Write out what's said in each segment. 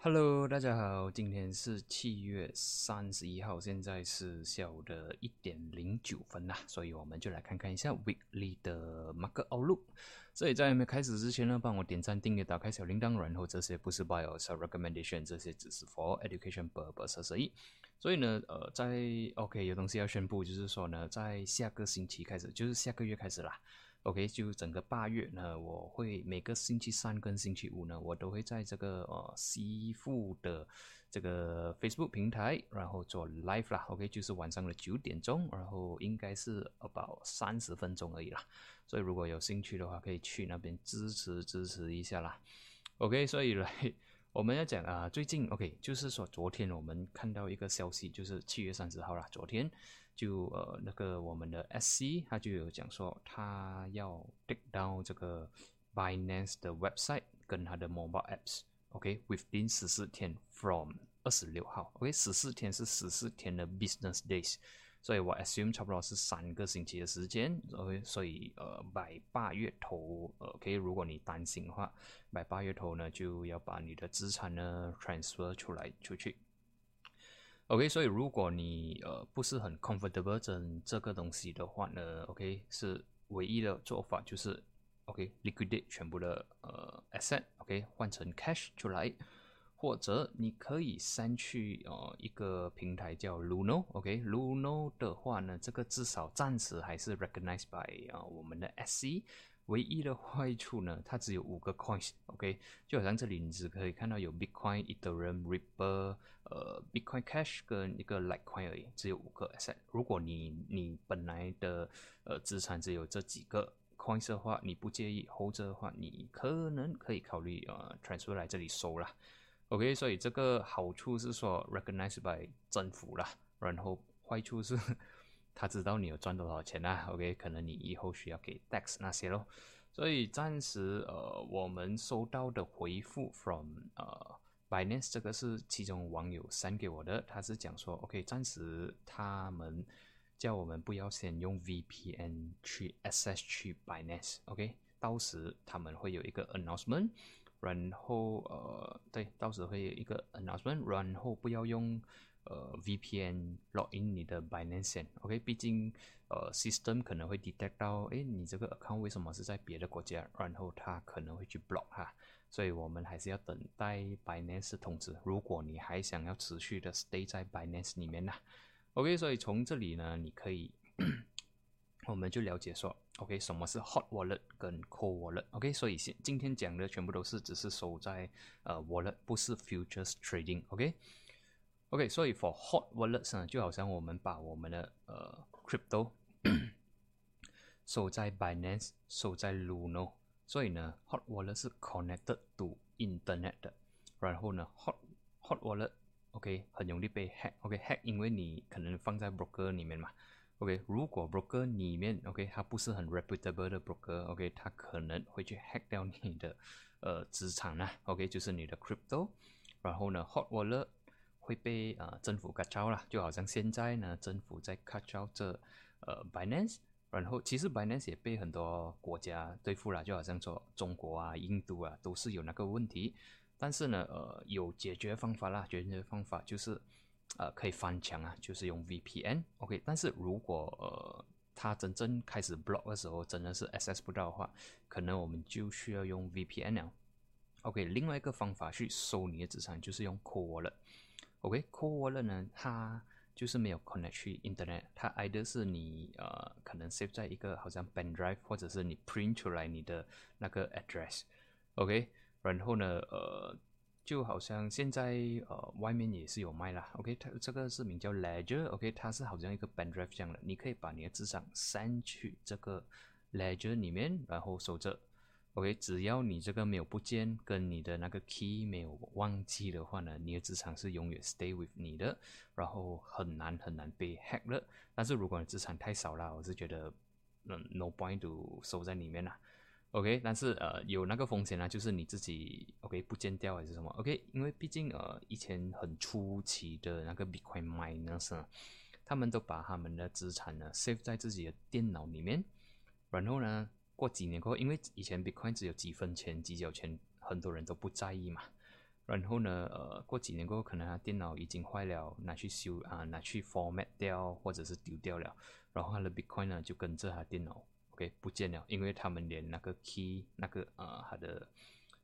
Hello，大家好，今天是七月三十一号，现在是下午的一点零九分啦，所以我们就来看看一下 Weekly 的 Market Outlook。所以在没开始之前呢，帮我点赞、订阅、打开小铃铛，然后这些不是 Bios Recommendation，这些只是 For Education purpose 而已。所以呢，呃，在 OK 有东西要宣布，就是说呢，在下个星期开始，就是下个月开始啦。OK，就整个八月呢，我会每个星期三跟星期五呢，我都会在这个呃西富的这个 Facebook 平台，然后做 live 啦。OK，就是晚上的九点钟，然后应该是 about 三十分钟而已啦。所以如果有兴趣的话，可以去那边支持支持一下啦。OK，所以来我们要讲啊，最近 OK，就是说昨天我们看到一个消息，就是七月三十号啦，昨天。就呃那个我们的 SC 他就有讲说他要 take down 这个 Binance 的 website 跟他的 mobile apps，OK，within 十四天 from 二十六号，OK，十四天是十四天的 business days，所以我 assume 差不多是三个星期的时间，OK，所以呃，by 八月头，OK，如果你担心的话，by 八月头呢就要把你的资产呢 transfer 出来出去。OK，所以如果你呃不是很 comfortable 整这个东西的话呢，OK 是唯一的做法就是 OK liquidate 全部的呃 asset，OK 换成 cash 出来，或者你可以删去呃一个平台叫 Luno，OK，Luno 的话呢，这个至少暂时还是 recognized by 啊我们的 SC。唯一的坏处呢，它只有五个 coins，OK，就好像这里你只可以看到有 Bitcoin、Ethereum、Ripple、呃 Bitcoin Cash 跟一个 Litecoin 而已，只有五个 asset。如果你你本来的呃资产只有这几个 coins 的话，你不介意 hold 着的话，你可能可以考虑呃 transfer 来这里收啦。OK，所以这个好处是说 recognized by 政府啦，然后坏处是。他知道你有赚多少钱啊？OK，可能你以后需要给 tax 那些咯。所以暂时呃，我们收到的回复 from 呃 Binance 这个是其中网友 send 给我的，他是讲说 OK，暂时他们叫我们不要先用 VPN 去 access 去 Binance，OK，到时他们会有一个 announcement，然后呃，对，到时会有一个 announcement，然后不要用。呃，VPN login 你的 Binance，OK，毕竟呃，system 可能会 detect 到，诶，你这个 account 为什么是在别的国家，然后它可能会去 block 哈，所以我们还是要等待 Binance 通知。如果你还想要持续的 stay 在 Binance 里面呢，OK，所以从这里呢，你可以，我们就了解说，OK，什么是 Hot Wallet 跟 Cold Wallet，OK，所以现今天讲的全部都是只是收在呃 Wallet，不是 Futures Trading，OK。OK，所以 for hot wallets 呢，就好像我们把我们的呃 crypto 收在 Binance，收在 Luno，所以呢，hot wallet 是 connected to internet 的。然后呢，hot hot wallet，OK，很容易被 hack，OK，hack，因为你可能放在 broker 里面嘛，OK，如果 broker 里面，OK，它不是很 reputable 的 broker，OK，它可能会去 hack 掉你的呃资产呢，OK，就是你的 crypto。然后呢，hot wallet 会被呃政府 cut 了，就好像现在呢，政府在 cut 这呃 Binance，然后其实 Binance 也被很多国家对付了，就好像说中国啊、印度啊都是有那个问题，但是呢，呃，有解决方法啦，解决方法就是呃可以翻墙啊，就是用 VPN，OK，但是如果呃它真正开始 block 的时候，真的是 access 不到的话，可能我们就需要用 VPN 了，OK，另外一个方法去收你的资产就是用 Core 了。OK，Core Wallet 呢，它就是没有 connect 去 Internet，它 either 是你呃可能 save 在一个好像 pen drive，或者是你 print 出来你的那个 address，OK，然后呢呃就好像现在呃外面也是有卖啦，OK，它这个是名叫 Ledger，OK，它是好像一个 pen drive 这样的，你可以把你的资产删去这个 Ledger 里面，然后收着。OK，只要你这个没有不见，跟你的那个 key 没有忘记的话呢，你的资产是永远 stay with 你的，然后很难很难被 hack 了。但是如果你资产太少了，我是觉得，嗯，no point to 收在里面啦。OK，但是呃有那个风险呢，就是你自己 OK 不见掉还是什么 OK，因为毕竟呃以前很初期的那个 Bitcoin miners，他们都把他们的资产呢 save 在自己的电脑里面，然后呢。过几年过后，因为以前 Bitcoin 只有几分钱、几角钱，很多人都不在意嘛。然后呢，呃，过几年过后，可能他电脑已经坏了，拿去修啊，拿去 format 掉，或者是丢掉了，然后他的 Bitcoin 呢就跟着他电脑，OK 不见了，因为他们连那个 key 那个呃他的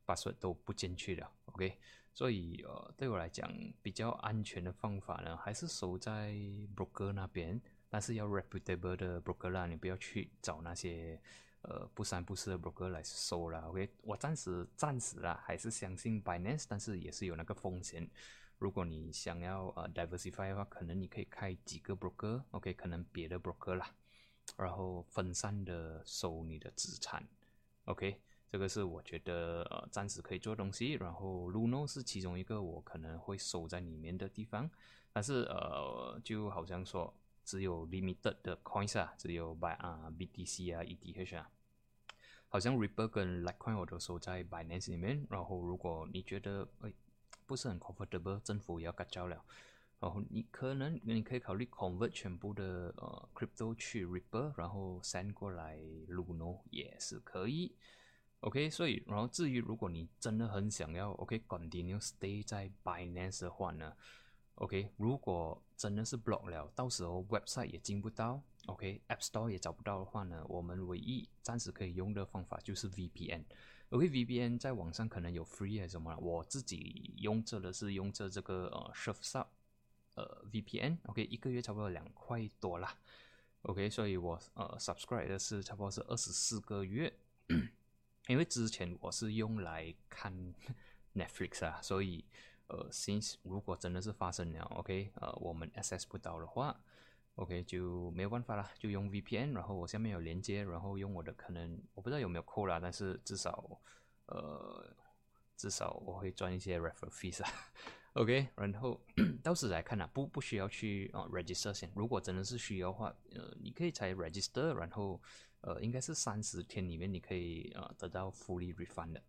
password 都不进去了，OK，所以呃对我来讲比较安全的方法呢，还是守在 broker 那边，但是要 reputable 的 broker 啦，你不要去找那些。呃，不三不四的 broker 来收了，OK，我暂时暂时啦，还是相信 Binance，但是也是有那个风险。如果你想要呃 diversify 的话，可能你可以开几个 broker，OK，可能别的 broker 啦，然后分散的收你的资产，OK，这个是我觉得呃暂时可以做东西。然后 Luno 是其中一个我可能会收在里面的地方，但是呃就好像说。只有 limited 的 coins 啊，只有 by 啊 BTC 啊 ETH 啊，好像 Ripple 跟 Litecoin 我都收在 Binance 里面。然后如果你觉得哎不是很 comfortable，政府也要改交了，然后你可能你可以考虑 convert 全部的呃 crypto 去 Ripple，然后 send 过来 Luno 也是可以。OK，所以然后至于如果你真的很想要 OK continue stay 在 Binance 的话呢？OK，如果真的是 block 了，到时候 website 也进不到，OK，App Store 也找不到的话呢，我们唯一暂时可以用的方法就是 VPN。OK，VPN 在网上可能有 free 还是什么，我自己用着的是用着这个呃 Surfshark 呃 VPN，OK，一个月差不多两块多啦。OK，所以我呃 subscribe 的是差不多是二十四个月，因为之前我是用来看 Netflix 啊，所以。呃，since 如果真的是发生了，OK，呃，我们 access 不到的话，OK 就没有办法了，就用 VPN，然后我下面有连接，然后用我的可能我不知道有没有扣啦，但是至少呃至少我会赚一些 refer fees 啊，OK，然后 到时来看啊，不不需要去啊 register 先，如果真的是需要的话，呃，你可以才 register，然后呃应该是三十天里面你可以呃得到 fully refund 的。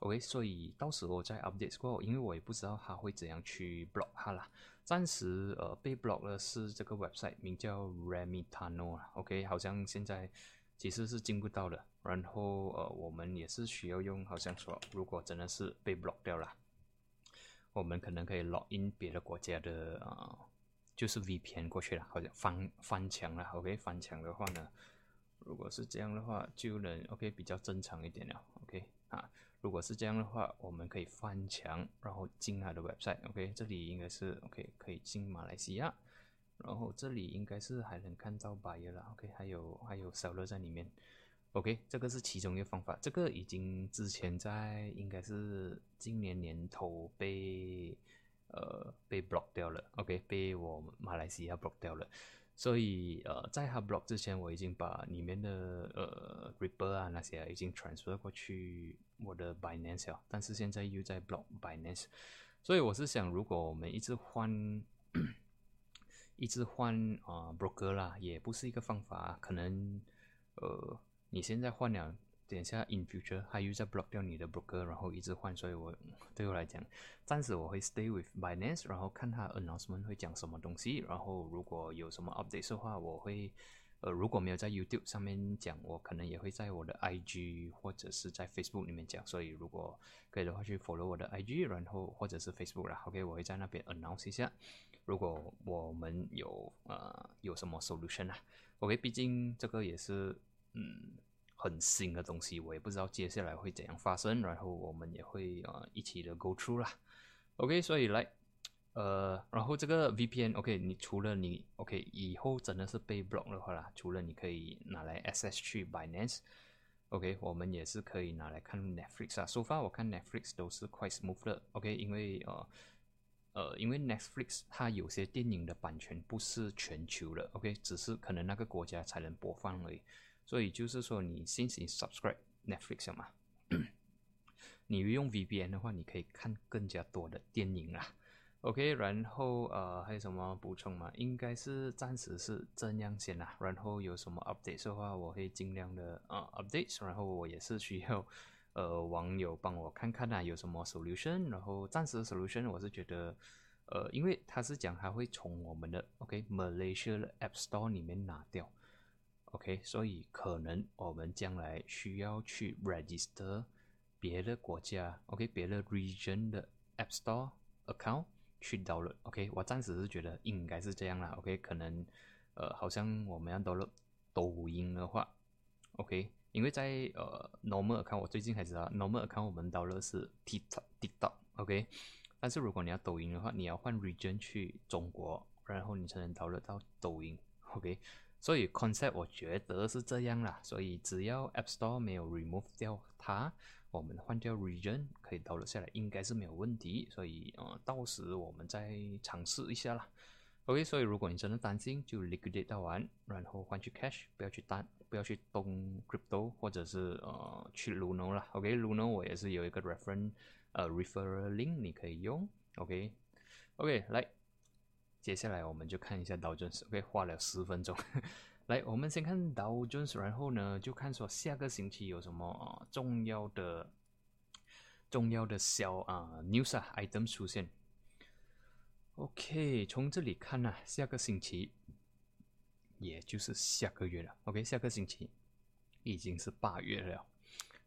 OK，所以到时候在 update 过后，因为我也不知道他会怎样去 block 它啦。暂时呃被 block 的是这个 website，名叫 Remitano 啊。OK，好像现在其实是进不到的。然后呃我们也是需要用，好像说如果真的是被 block 掉了，我们可能可以 log in 别的国家的啊，就是 VPN 过去了，好像翻翻墙了。OK，翻墙的话呢，如果是这样的话，就能 OK 比较正常一点了。OK 啊。如果是这样的话，我们可以翻墙，然后进他的 website。OK，这里应该是 OK，可以进马来西亚。然后这里应该是还能看到白的了。OK，还有还有烧热在里面。OK，这个是其中一个方法。这个已经之前在应该是今年年头被呃被 block 掉了。OK，被我马来西亚 block 掉了。所以呃，在他 block 之前，我已经把里面的呃 Ripple 啊那些已经 transfer 过去我的 Binance 了，但是现在又在 block Binance，所以我是想，如果我们一直换，一直换啊 broker 啦，也不是一个方法，可能呃你现在换了。等一下，in future，他又在 block 掉你的 broker，然后一直换，所以我对我来讲，暂时我会 stay with Binance，然后看他 announcement 会讲什么东西，然后如果有什么 update 的话，我会，呃，如果没有在 YouTube 上面讲，我可能也会在我的 IG 或者是在 Facebook 里面讲，所以如果可以的话，去 follow 我的 IG，然后或者是 Facebook 啦，OK，我会在那边 announce 一下，如果我们有呃有什么 solution 啊，OK，毕竟这个也是，嗯。很新的东西，我也不知道接下来会怎样发生，然后我们也会呃一起的 go through 啦。OK，所以来，呃，然后这个 VPN，OK，你除了你 OK 以后真的是被 block 的话啦，除了你可以拿来 SS 去 Binance，OK，我们也是可以拿来看 Netflix 啊。So far 我看 Netflix 都是 quite smooth 的，OK，因为呃呃，因为 Netflix 它有些电影的版权不是全球的，OK，只是可能那个国家才能播放而已。所以就是说，你先行 subscribe Netflix 嘛，你用 VPN 的话，你可以看更加多的电影啦。OK，然后呃还有什么补充吗？应该是暂时是这样先啦。然后有什么 update 的话，我会尽量的啊 update。然后我也是需要呃网友帮我看看啊有什么 solution。然后暂时 solution 我是觉得呃，因为他是讲他会从我们的 OK Malaysia 的 App Store 里面拿掉。OK，所以可能我们将来需要去 register 别的国家，OK，别的 region 的 App Store account 去 download，OK，我暂时是觉得应该是这样啦，OK，可能呃好像我们要 download 抖音的话，OK，因为在呃 normal account 我最近才知道 normal account 我们 download 是 TikTok，TikTok，OK，但是如果你要抖音的话，你要换 region 去中国，然后你才能 download 到抖音，OK。所以 concept 我觉得是这样啦，所以只要 App Store 没有 remove 掉它，我们换掉 region 可以 download 下来，应该是没有问题。所以呃，到时我们再尝试一下啦。OK，所以如果你真的担心，就 liquidate 到完，然后换去 cash，不要去单，不要去动 crypto，或者是呃去 Luno 啦。OK，Luno 我也是有一个 reference 呃 referral link 你可以用。OK，OK 来。接下来我们就看一下道琼斯，OK，花了十分钟。来，我们先看道琼斯，然后呢，就看说下个星期有什么重要的、重要的消啊 news 啊 item 出现。OK，从这里看呢，下个星期也就是下个月了。OK，下个星期已经是八月了。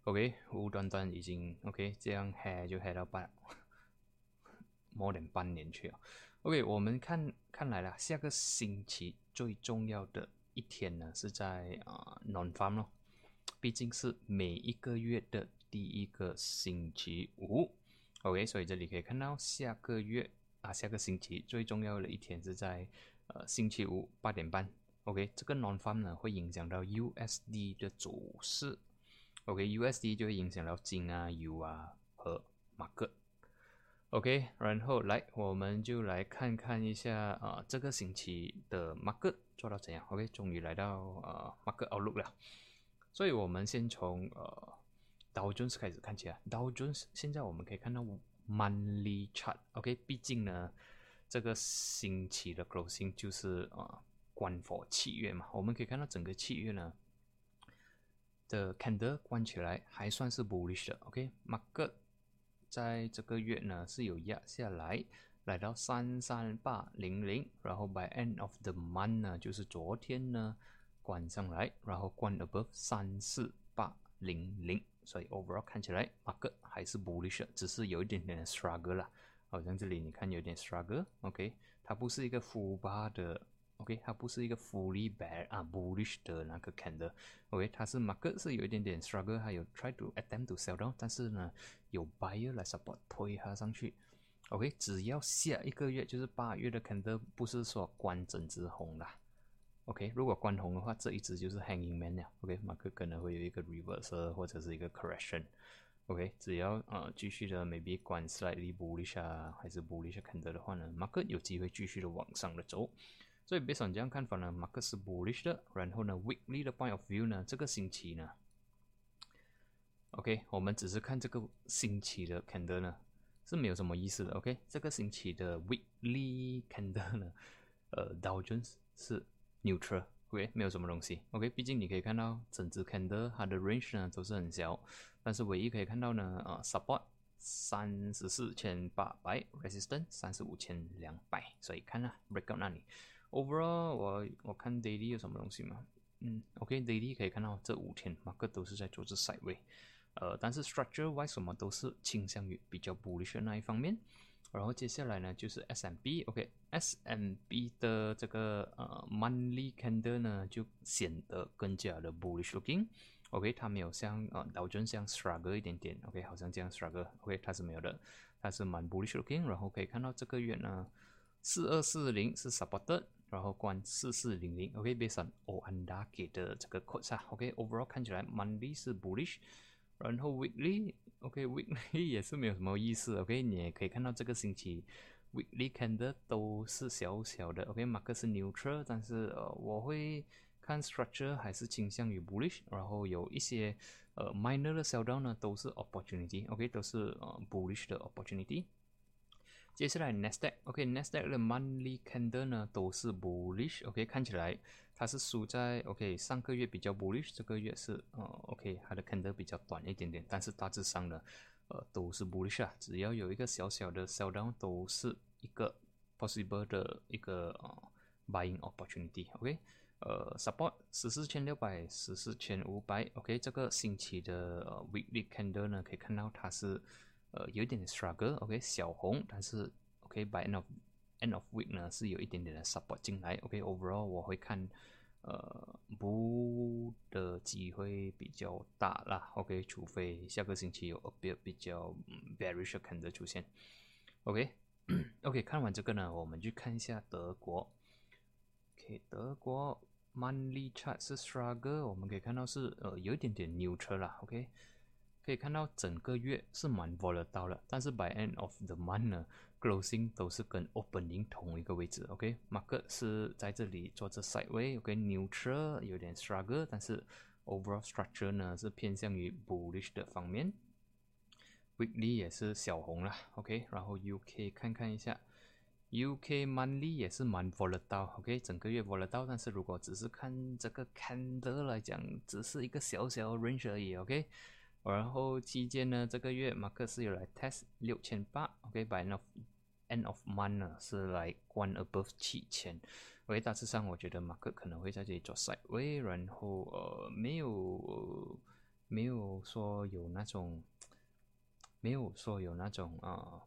OK，无端端已经 OK，这样 h 就 h 到半，more than 半年去了。OK，我们看看来了，下个星期最重要的一天呢，是在啊 Non Farm 咯，毕竟是每一个月的第一个星期五。OK，所以这里可以看到下个月啊，下个星期最重要的一天是在呃星期五八点半。OK，这个 Non Farm 呢会影响到 USD 的走势。OK，USD 就会影响到金啊、油啊和马克。OK，然后来，我们就来看看一下啊，这个星期的 market 做到怎样？OK，终于来到呃 market outlook 了。所以我们先从呃 Dow Jones 开始看起来。Dow Jones 现在我们可以看到 monthly chart。OK，毕竟呢，这个星期的 closing 就是啊关 for 七月嘛。我们可以看到整个七月呢的 candle 关起来还算是 bullish 的。OK，market。在这个月呢是有压下来，来到三三八零零，然后 by end of the month 呢就是昨天呢关上来，然后关 above 三四八零零，所以 overall 看起来 market 还是 bullish，只是有一点点 struggle 啦，好像这里你看有点 struggle，OK，它不是一个 full bar 的。OK，它不是一个 fully bear 啊 bullish 的那个 candle。OK，它是 market 是有一点点 struggle，还有 try to attempt to sell down，但是呢有 buyer 来 support 推它上去。OK，只要下一个月就是八月的 candle 不是说关整只红啦。OK，如果关红的话，这一只就是 hanging man 了。OK，马克可能会有一个 reverse 或者是一个 correction。OK，只要呃继续的 maybe 关 slightly bullish 啊，还是 bullish candle 的话呢马克有机会继续的往上的走。所以，别上这样看法呢，马克是 bullish 的。然后呢，weekly 的 point of view 呢，这个星期呢，OK，我们只是看这个星期的 candle 呢，是没有什么意思的。OK，这个星期的 weekly candle 呢，呃，Dow Jones 是 neutral，OK，没有什么东西。OK，毕竟你可以看到整只 candle 它的 range 呢都是很小，但是唯一可以看到呢，呃，support 三十四千八百，resistance 三十五千两百，所以看啊，breakout 那里。Overall，我我看 daily 有什么东西吗？嗯，OK，daily 可以看到这五天马克都是在做这 side way，呃，但是 structure wise 什么都是倾向于比较 bullish 的那一方面。然后接下来呢就是 SMB，OK，SMB 的这个呃 monthly candle 呢就显得更加的 bullish looking，OK，它没有像呃道琼像 struggle 一点点，OK，好像这样 struggle，OK，它是没有的，它是蛮 bullish looking。然后可以看到这个月呢四二四零是 supported。然后关四四零零，OK，based on O N D A 给的这个 quote 啊，OK，overall 看起来 Monday 是 bullish，然后 weekly，OK，weekly 也是没有什么意思，OK，你也可以看到这个星期 weekly candle 都是小小的，OK，mark 是 neutral，但是呃我会看 structure 还是倾向于 bullish，然后有一些呃 minor 的 sell down 呢都是 opportunity，OK，都是呃 bullish 的 opportunity。接下来 Nasdaq，OK，Nasdaq 的 monthly candle 呢都是 bullish，OK，看起来它是输在 OK 上个月比较 bullish，这个月是呃 OK 它的 candle 比较短一点点，但是大致上呢呃都是 bullish 啊，只要有一个小小的 sell down 都是一个 possible 的一个呃 buying opportunity，OK，呃 support 十四千六百十四千五百，OK 这个星期的 weekly candle 呢可以看到它是。呃有一点点 struggle，OK 小红，但是 OK by end of end of week 呢是有一点点的 support 进来，OK overall 我会看呃不的机会比较大啦，OK 除非下个星期有 a bit 比较 bearish 的出现，OK OK 看完这个呢，我们去看一下德国，OK 德国。Monthly chart 是 struggle，我们可以看到是呃有一点点 neutral 啦，OK，可以看到整个月是蛮 volatile 的，但是 by end of the month 呢，closing 都是跟 opening 同一个位置，OK，market 是在这里做着 sideway，OK，neutral 有点 struggle，但是 overall structure 呢是偏向于 bullish 的方面，weekly 也是小红啦，OK，然后 UK 看看一下。UK monthly 也是蛮 volatile，OK，整个月 volatile，但是如果只是看这个 candle 来讲，只是一个小小 range 而已，OK。然后期间呢，这个月马克思有来 test 六千八，OK，by end of end of month 呢是来 one above 七千。OK，大致上我觉得马克可能会在这里做 sideway，然后呃没有没有说有那种没有说有那种啊。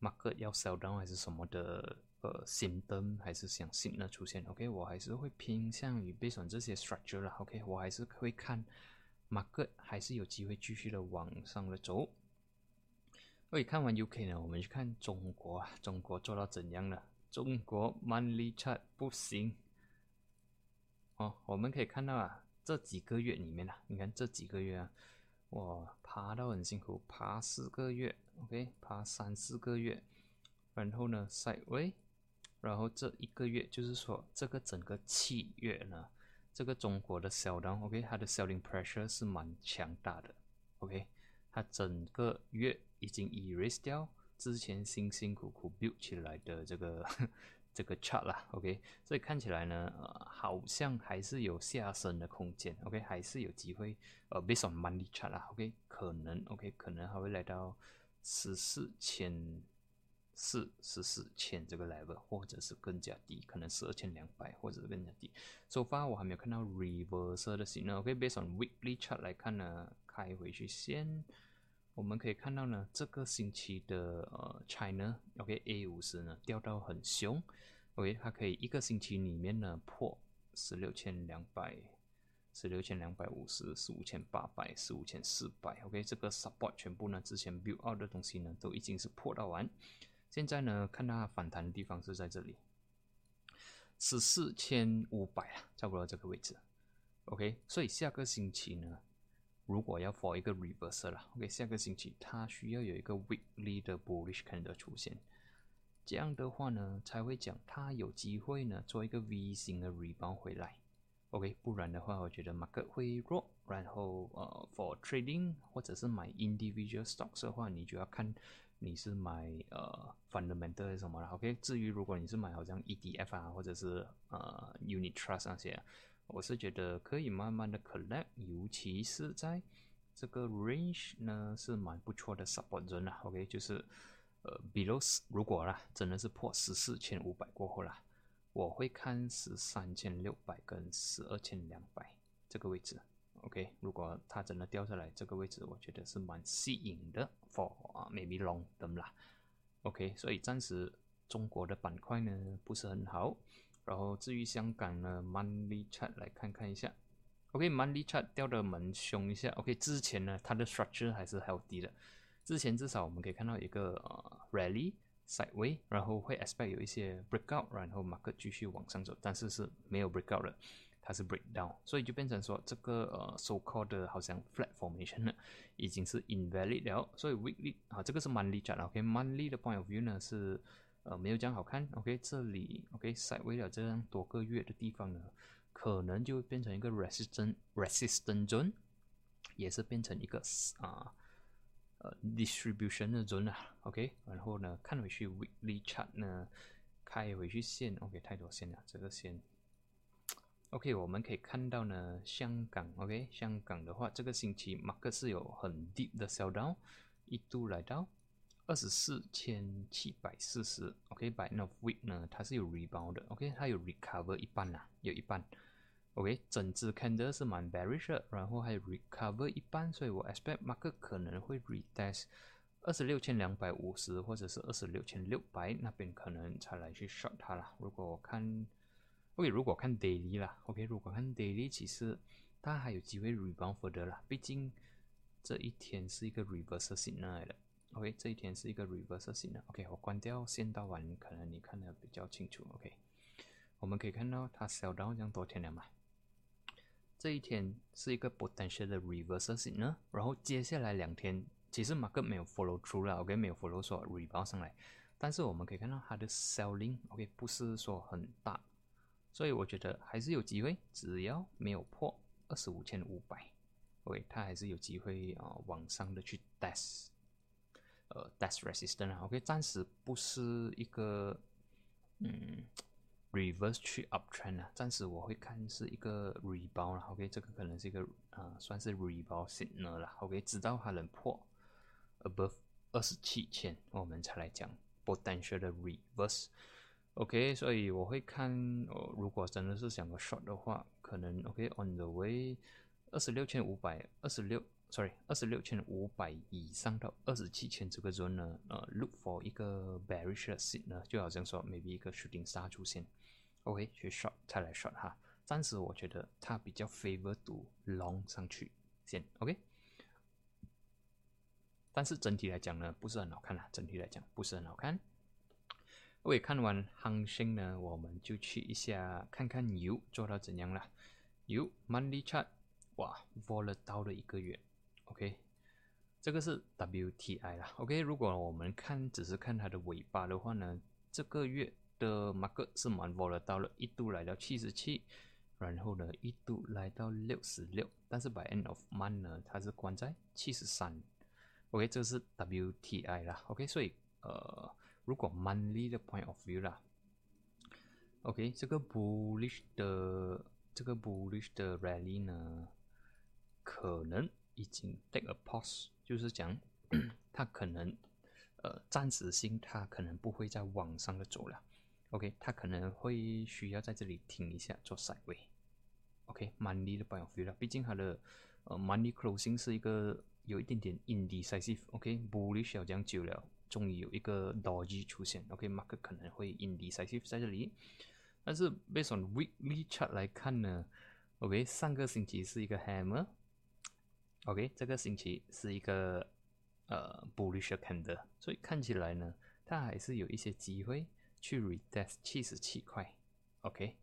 马克要 sell down 还是什么的，呃，新灯还是想新的出现，OK，我还是会偏向于 based on 这些 structure 啦，OK，我还是会看马克还是有机会继续的往上的走。OK，看完 UK 呢，我们去看中国啊，中国做到怎样了？中国 Money chart 不行。哦，我们可以看到啊，这几个月里面啊，你看这几个月啊，我，爬到很辛苦，爬四个月。OK，爬三四个月，然后呢，side way，然后这一个月就是说，这个整个七月呢，这个中国的销量，OK，它的 selling pressure 是蛮强大的，OK，它整个月已经 erase 掉之前辛辛苦苦 build 起来的这个 这个 chart 啦，OK，所以看起来呢，呃，好像还是有下升的空间，OK，还是有机会，呃，based on monthly chart 啦，OK，可能，OK，可能还会来到。十四千四十四千这个 level，或者是更加低，可能十二千两百，或者是更加低。So far 我还没有看到 reverse 的 signal。OK，based on weekly chart 来看呢，开回去先，我们可以看到呢，这个星期的呃 China OK A 五十呢掉到很凶。OK，它可以一个星期里面呢破十六千两百。十六千两百五十，十五千八百，十五千四百。OK，这个 support 全部呢，之前 build out 的东西呢，都已经是破到完。现在呢，看它反弹的地方是在这里，十四千五百啊，差不多这个位置。OK，所以下个星期呢，如果要 for 一个 reversal 了，OK，下个星期它需要有一个 weekly 的 bullish candle 出现，这样的话呢，才会讲它有机会呢，做一个 V 型的 rebound 回来。OK，不然的话，我觉得 market 会弱。然后呃，for trading 或者是买 individual stocks 的话，你就要看你是买呃 fundamental 还是什么了。OK，至于如果你是买好像 ETF 啊，或者是呃 unit trust 那些，我是觉得可以慢慢的 collect，尤其是在这个 range 呢是蛮不错的 support zone 啦。OK，就是呃 below 如果啦真的是破十四千五百过后啦。我会看十三千六百跟十二千两百这个位置，OK。如果它真的掉下来，这个位置我觉得是蛮吸引的，for 啊 maybe long 的啦，OK。所以暂时中国的板块呢不是很好，然后至于香港呢，Money Chart 来看看一下 OK，Money Chart 掉的蛮凶一下，OK。之前呢它的 structure 还是还有低的，之前至少我们可以看到一个呃 rally。sideway，然后会 expect 有一些 breakout，然后 market 继续往上走，但是是没有 breakout 的，它是 breakdown，所以就变成说这个呃 so called 的好像 flat formation 呢，已经是 invalid 了，所以 weekly 啊这个是 monthly chart，OK，monthly 的 point of view 呢是呃没有这样好看，OK，这里 OK sideway 了这样多个月的地方呢，可能就变成一个 resistant resistant zone，也是变成一个啊。呃，distribution 的 zone 啊，OK，然后呢，看回去 weekly chart 呢，开回去线，OK，太多线了，这个线，OK，我们可以看到呢，香港，OK，香港的话，这个星期马克是有很 deep 的 sell down，一度来到二十四千七百四十，OK，by end of week 呢，它是有 rebound 的，OK，它有 recover 一半啦，有一半。OK，整只 candle 是蛮 bearish，然后还有 recover 一半，所以我 expect 马克可能会 retest 二十六千两百五十或者是二十六千六百那边可能才来去 short 它啦。如果我看，OK，如果看 daily 啦，OK，如果看 daily，其实它还有机会 rebound further 啦。毕竟这一天是一个 reverse signal 来的，OK，这一天是一个 reverse signal，OK，我关掉线道完，可能你看的比较清楚，OK。我们可以看到它 sell down 这样多天了嘛？这一天是一个 potential 的 reverse signal，然后接下来两天。其实马克没有 follow through 了，OK，没有 follow 说 rebound 上来，但是我们可以看到它的 selling，OK，不是说很大，所以我觉得还是有机会，只要没有破二十五千五百，OK，它还是有机会啊往上的去 test，呃，test resistance，OK，暂时不是一个嗯 reverse 去 uptrend 啊，暂时我会看是一个 rebound 了，OK，这个可能是一个啊算是 rebound signal 了，OK，直到它能破。above 二十七千，我们才来讲 potential 的 reverse。OK，所以我会看，哦，如果真的是想个 short 的话，可能 OK on the way 二十六千五百，二十六，sorry，二十六千五百以上到二十七千这个 zone 呢，呃，look for 一个 bearish s i g 呢，就好像说 maybe 一个 shooting star 出现，OK，去 short 再来 short 哈。暂时我觉得它比较 favor to long 上去先，OK。但是整体来讲呢，不是很好看啦。整体来讲不是很好看。OK，看完行情呢，我们就去一下看看油做到怎样了。油 monthly chart，哇，volatile 的一个月。OK，这个是 WTI 啦。OK，如果我们看只是看它的尾巴的话呢，这个月的 market 是蛮 volatile 的，一度来到七十七，然后呢一度来到六十六，但是 by end of month 呢，它是关在七十三。OK，这是 WTI 啦。OK，所以呃，如果 monthly 的 point of view 啦，OK，这个 bullish 的这个 bullish 的 rally 呢，可能已经 take a pause，就是讲它可能呃暂时性它可能不会再往上的走了。OK，它可能会需要在这里停一下做 side way。OK，monthly 的 point of view 啦，毕竟它的呃 money closing 是一个。有一点点 indecisive，OK，bullish 要讲久了，终于有一个倒计出现，OK，market 可能会 indecisive 在这里，但是 based on weekly chart 来看呢，OK，上个星期是一个 hammer，OK，这个星期是一个呃 bullish candle，所以看起来呢，它还是有一些机会去 retest 七十七块，OK。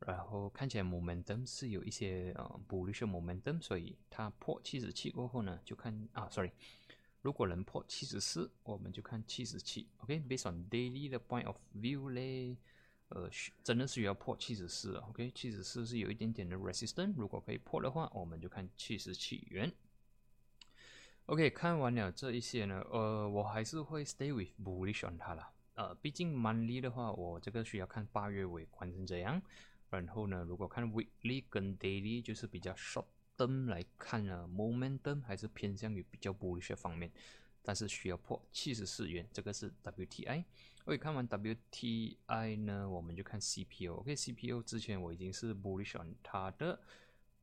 然后看起来 momentum 是有一些呃 bullish momentum，所以它破七十七过后呢，就看啊，sorry，如果能破七十四，我们就看七十七。OK，based on daily 的 point of view 嘞，呃，真的是要破七十四 OK，七十四是有一点点的 resistance，如果可以破的话，我们就看七十七元。OK，看完了这一些呢，呃，我还是会 stay with bullish on 它了。呃，毕竟 monthly 的话，我这个需要看八月尾关成这样。然后呢，如果看 weekly 跟 daily，就是比较 short term 来看呢，momentum 还是偏向于比较 bullish 方面，但是需要破七十四元，这个是 WTI。OK，看完 WTI 呢，我们就看 CPO。OK，CPO 之前我已经是 bullish on 它的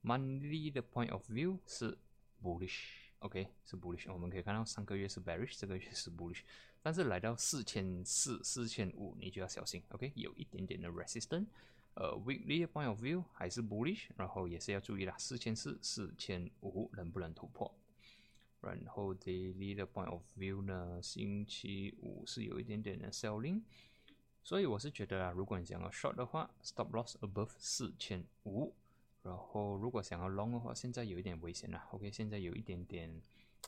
monthly 的 point of view 是 bullish，OK 是 bullish。我们可以看到上个月是 bearish，这个月是 bullish，但是来到四千四、四千五，你就要小心，OK，有一点点的 resistance。呃，weekly point of view 还是 bullish，然后也是要注意啦，四千四、四千五能不能突破？然后 daily 的 point of view 呢，星期五是有一点点的 selling，所以我是觉得啊，如果你想要 short 的话，stop loss above 四千五，然后如果想要 long 的话，现在有一点危险了，OK，现在有一点点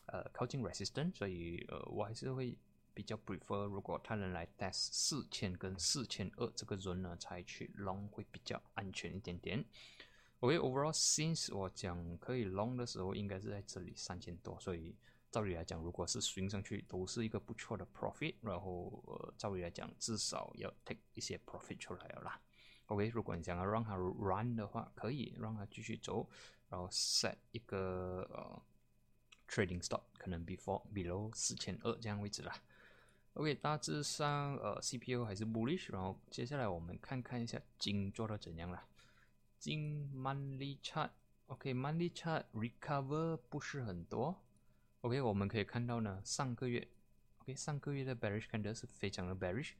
呃靠近 resistance，所以呃我还是会。比较 prefer，如果他能来 test 四千跟四千二这个轮呢，才去 long 会比较安全一点点。OK，overall since 我讲可以 long 的时候，应该是在这里三千多，所以照理来讲，如果是 swing 上去，都是一个不错的 profit。然后呃，照理来讲，至少要 take 一些 profit 出来了啦。OK，如果你想要让它 run 的话，可以让它继续走，然后 set 一个呃 trading stop，可能 before below 四千二这样位置啦。OK，大致上呃 CPU 还是 bullish，然后接下来我们看看一下金做的怎样了。金 monthly chart，OK，monthly chart recover 不是很多。OK，我们可以看到呢，上个月 OK，上个月的 bearish candle 是非常的 bearish，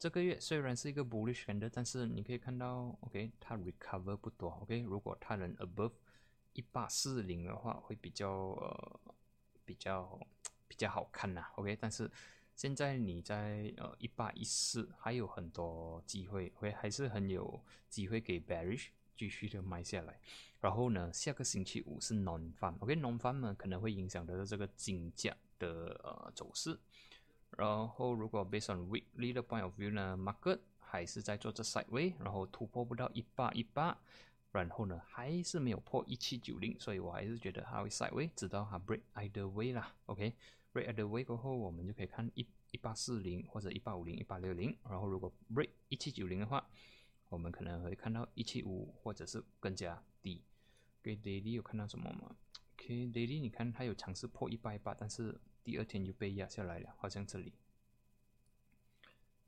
这个月虽然是一个 bullish candle，但是你可以看到，OK，它 recover 不多，OK，如果它能 above 一八四零的话，会比较呃比较比较好看呐，OK，但是现在你在呃一八一四还有很多机会会还是很有机会给 bearish 继续的卖下来。然后呢，下个星期五是 none 方 ok none 方呢可能会影响到这个金价的呃走势。然后如果 based on weekly 的 point of view 呢，market 还是在做这 sideway，然后突破不到一八一八，然后呢还是没有破一七九零，所以我还是觉得它会 sideway，直到它 break either way 啦，OK Break at the way 后，我们就可以看一一八四零或者一八五零、一八六零，然后如果 break 一七九零的话，我们可能会看到一七五或者是更加低。给 daily 有看到什么吗？OK daily 你看它有尝试破一八一八，但是第二天又被压下来了，好像这里。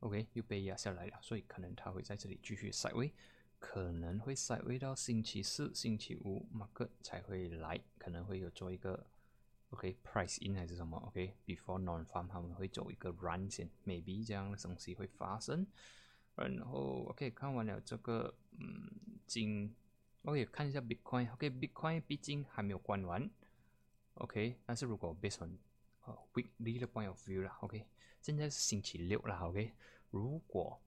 OK 又被压下来了，所以可能它会在这里继续塞位，可能会塞位到星期四、星期五马克才会来，可能会有做一个 OK price in 还是什么 OK before non farm 他们会走一个 run 先，maybe 这样的东西会发生。然后 OK 看完了这个嗯金。OK，看一下 Bitcoin。OK，Bitcoin 毕竟还没有关完。OK，但是如果 based on 呃 weekly 的 point of view 啦，OK，现在是星期六啦，OK，如果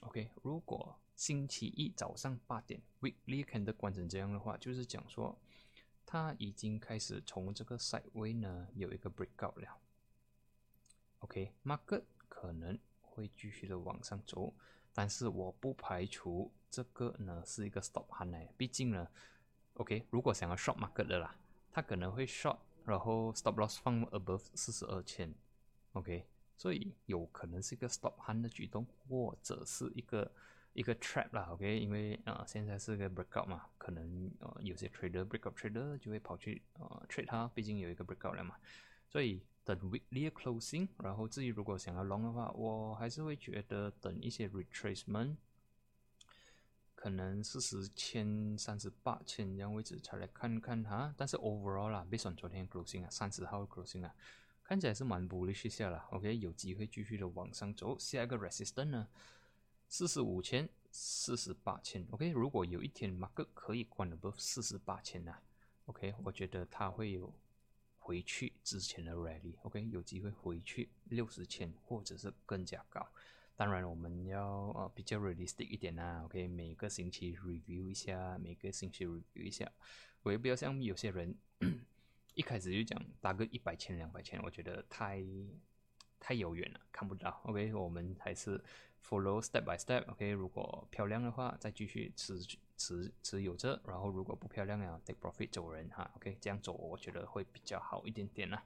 OK，如果星期一早上八点 weekly 看的关成这样的话，就是讲说它已经开始从这个 side way 呢有一个 breakout 了。OK，market 可能会继续的往上走。但是我不排除这个呢是一个 stop hand 呢，毕竟呢，OK，如果想要 short market 的啦，它可能会 short，然后 stop loss 放 above 四十二千，OK，所以有可能是一个 stop hand 的举动，或者是一个一个 trap 啦，OK，因为啊现在是个 breakout 嘛，可能呃有些 trader breakout trader 就会跑去呃 trade 它，毕竟有一个 breakout 了嘛，所以。等 weekly closing，然后至于如果想要 long 的话，我还是会觉得等一些 retracement，可能四十千、三十八千这样位置才来看看它。但是 overall 啦，based on 昨天 closing 啊，三十号 closing 啊，看起来是蛮 bullish 下了。OK，有机会继续的往上走。下一个 resistance 呢，四十五千、四十八千。OK，如果有一天 market 可以关 above 四十八千呢，OK，我觉得它会有。回去之前的 rally，OK，有机会回去六十千或者是更加高。当然，我们要呃比较 realistic 一点啊，OK，每个星期 review 一下，每个星期 review 一下。我也不要像有些人 一开始就讲打个一百千、两百千，我觉得太太遥远了，看不到。OK，我们还是 follow step by step，OK，如果漂亮的话，再继续持。持持有着，然后如果不漂亮呀，take profit 走人哈，OK，这样走我觉得会比较好一点点啦。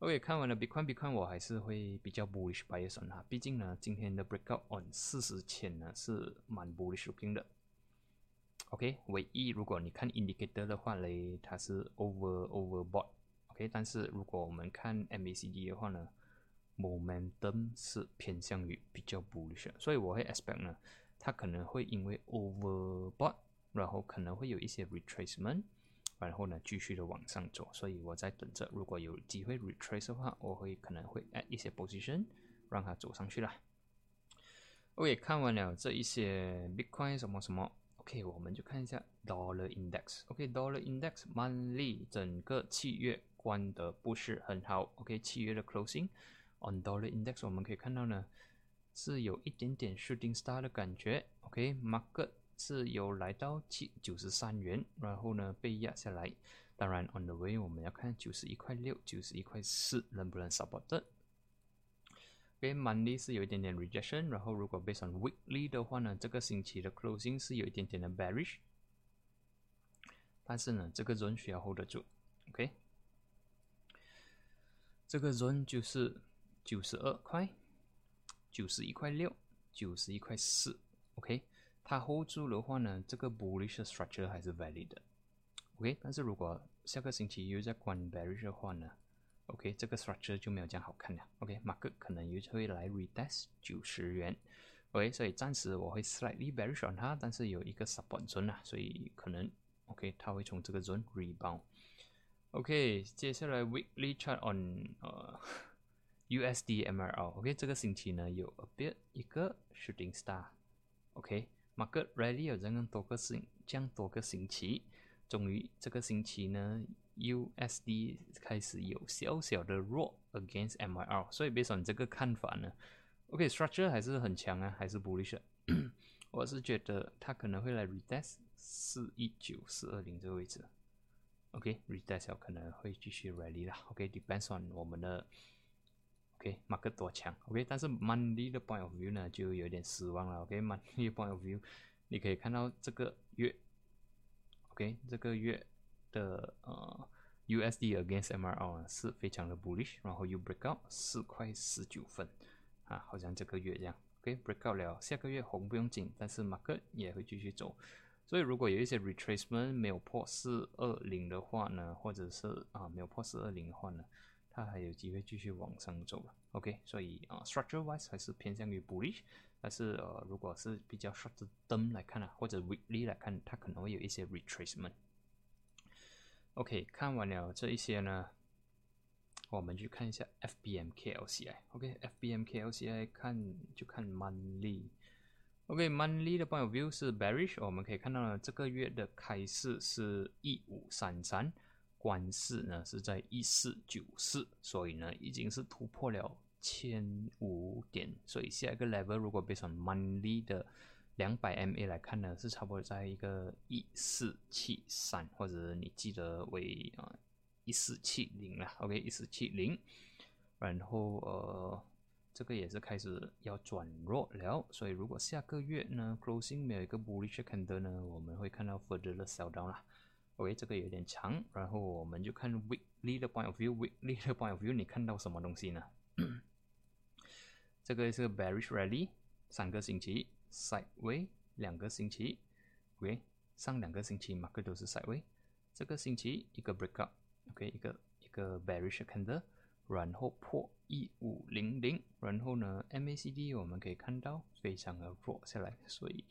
OK，看完了 Bitcoin，Bitcoin 我还是会比较 bullish bias 哈，毕竟呢，今天的 breakout on 四十千呢是蛮 bullish looking 的。OK，唯一如果你看 indicator 的话嘞，它是 over overbought，OK，但是如果我们看 MACD 的话呢，momentum 是偏向于比较 bullish，所以我会 expect 呢。它可能会因为 overbought，然后可能会有一些 retracement，然后呢继续的往上走，所以我在等着，如果有机会 retrace 的话，我会可能会 add 一些 position，让它走上去啦。OK，看完了这一些 Bitcoin 什么什么，OK，我们就看一下 Dollar Index。OK，Dollar Index money，整个七月关的不是很好。OK，七月的 closing on Dollar Index 我们可以看到呢。是有一点点 shooting star 的感觉，OK，market 是有来到七九十三元，然后呢被压下来。当然 on the way 我们要看九十一块六、九十一块四能不能 support。OK，monthly 是有一点点 rejection，然后如果 based on weekly 的话呢，这个星期的 closing 是有一点点的 bearish，但是呢这个 zone 需要 hold 得住，OK，这个 zone 就是九十二块。九十一块六，九十一块四，OK，它 hold 住的话呢，这个 bullish structure 还是 valid 的，OK，但是如果下个星期又在关 bearish 的话呢，OK，这个 structure 就没有这样好看了 OK，Mark 可能又会来 retest 九十元，OK，所以暂时我会 slightly bearish on 它，但是有一个 support zone 啊，所以可能 OK，它会从这个 zone rebound，OK，接下来 weekly chart on 呃。USD MRL，OK，这个星期呢有 a bit 一个 shooting star，OK，market rally 有这样多个星，这样多个星期，终于这个星期呢 USD 开始有小小的弱 against MRL，所以 based on 这个看法呢，OK，structure 还是很强啊，还是 bullish，我是觉得它可能会来 retest 四一九四二零这个位置。OK，retest 可能会继续 rally 啦。OK，depends on 我们的 OK，马克多强。OK，但是 monthly 的 point of view 呢，就有点失望了。OK，monthly point of view，你可以看到这个月，OK，这个月的呃 USD against MRL 是非常的 bullish，然后又 break out 四块十九分啊，好像这个月这样。OK，break out 了，下个月红不用紧，但是 market 也会继续走。所以如果有一些 retracement 没有破四二零的话呢，或者是啊没有破四二零的话呢，它还有机会继续往上走了。OK，所以啊 structure wise 还是偏向于 bullish，但是呃如果是比较 short term 来看啊，或者 weekly 来看，它可能会有一些 retracement。OK，看完了这一些呢，我们去看一下 FBMKLCI。OK，FBMKLCI 看就看 monthly。OK，monthly 的 point of view 是 bearish，我们可以看到呢，这个月的开市是一五三三，关市呢是在一四九四，所以呢已经是突破了千五点，所以下一个 level 如果变成 monthly 的两百 MA 来看呢，是差不多在一个一四七三，或者你记得为啊一四七零了，OK，一四七零，然后呃。这个也是开始要转弱了，所以如果下个月呢，closing 没有一个 bullish candle 呢，我们会看到 further 的 sell down 啦。OK，这个有点长，然后我们就看 weekly 的 point of view，weekly 的 point of view，你看到什么东西呢？这个是 bearish rally，三个星期 sideway，两个星期，OK，上两个星期 market 都是 sideway，这个星期一个 breakout，OK，一个一个 bearish candle。然后破一五零零，然后呢，MACD 我们可以看到非常的弱下来，所以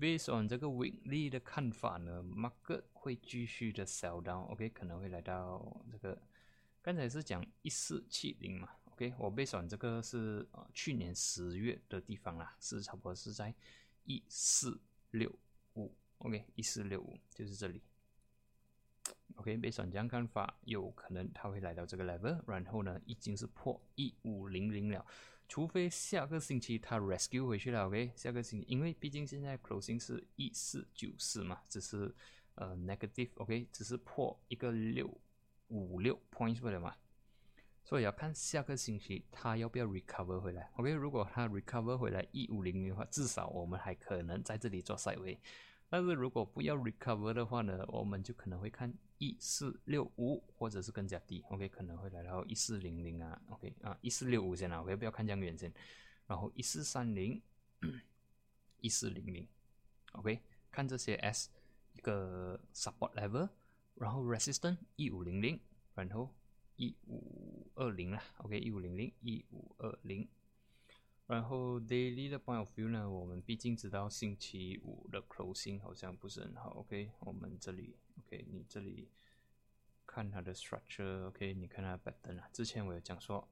based on 这个 weekly 的看法呢，market 会继续的 sell down，OK，可能会来到这个，刚才是讲一四七零嘛，OK，我被选这个是呃去年十月的地方啦，是差不多是在一四六五，OK，一四六五就是这里。OK，被上这样看法，有可能它会来到这个 level，然后呢，已经是破一五零零了，除非下个星期它 rescue 回去了。OK，下个星期，因为毕竟现在 closing 是一四九四嘛，只是呃 negative，OK，只是破一个六五六 points 不了嘛，所以要看下个星期它要不要 recover 回来。OK，如果它 recover 回来一五零零的话，至少我们还可能在这里做 side way。但是如果不要 recover 的话呢，我们就可能会看一四六五，或者是更加低，OK，可能会来到一四零零啊，OK 啊，一四六五先啊，OK，不要看这样远先，然后一四三零，一四零零，OK，看这些 S 一个 support level，然后 resistance 一五零零，然后一五二零啦，OK，一五零零，一五二零。然后 daily 的 point of view 呢，我们毕竟知道星期五的 closing 好像不是很好。OK，我们这里 OK，你这里看它的 structure，OK，你看它 pattern 啊。之前我有讲说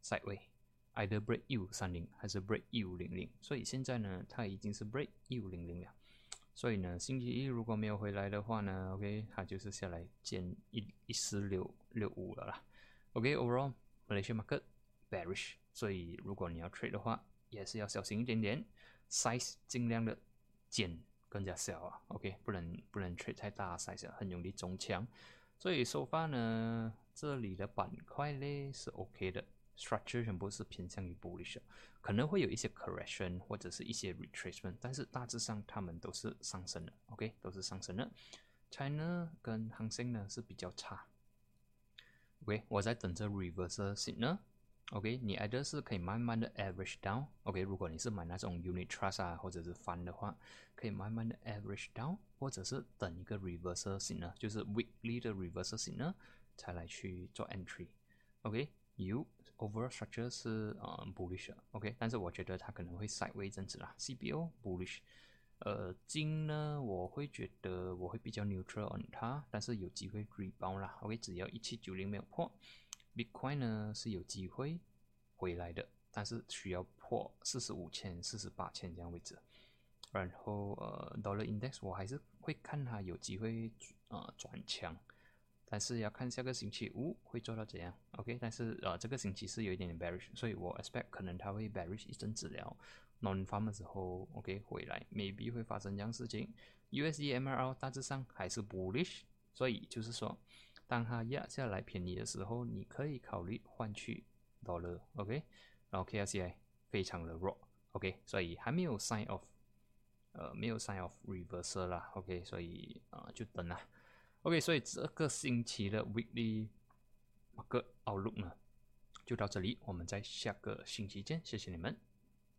sideway，either break 一五三零还是 break 一五零零，所以现在呢，它已经是 break 一五零零了。所以呢，星期一如果没有回来的话呢，OK，它就是下来见一一四六六五了啦。OK，overall Malaysia market bearish。所以，如果你要 trade 的话，也是要小心一点点，size 尽量的减更加小啊。OK，不能不能 trade 太大 size，很容易中枪。所以收发呢，这里的板块呢是 OK 的，structure 全部是偏向于 bullish，可能会有一些 correction 或者是一些 retracement，但是大致上它们都是上升的。OK，都是上升的。China 跟恒生呢是比较差。OK，我在等着 reverse signal。OK，你 either 是可以慢慢的 average down。OK，如果你是买那种 unit trust 啊，或者是 fund 的话，可以慢慢的 average down，或者是等一个 reversal signal，就是 weekly 的 reversal signal 才来去做 entry。OK，you overall structure 是呃 bullish。OK，但是我觉得它可能会 sideways 阵子啦。CBO bullish。呃，金呢，我会觉得我会比较 neutral on 它，但是有机会 rebound 啦。OK，只要一七九零没有破。Bitcoin 呢是有机会回来的，但是需要破四十五千、四十八千这样位置。然后呃，Dollar Index 我还是会看它有机会呃转强，但是要看下个星期五会做到怎样。OK，但是呃这个星期是有一点点 bearish，所以我 expect 可能它会 bearish 一阵子了，non farm 的时候 OK 回来，maybe 会发生这样事情。USD MRL 大致上还是 bullish，所以就是说，当它压下来便宜的时候，你可以考虑换取 dollar。OK，然后 KLCI 非常的弱。OK，所以还没有 sign of。呃，没有 sign of reversal 啦，OK，所以啊，就等啦，OK，所以这个星期的 weekly market outlook 呢，就到这里，我们在下个星期见，谢谢你们。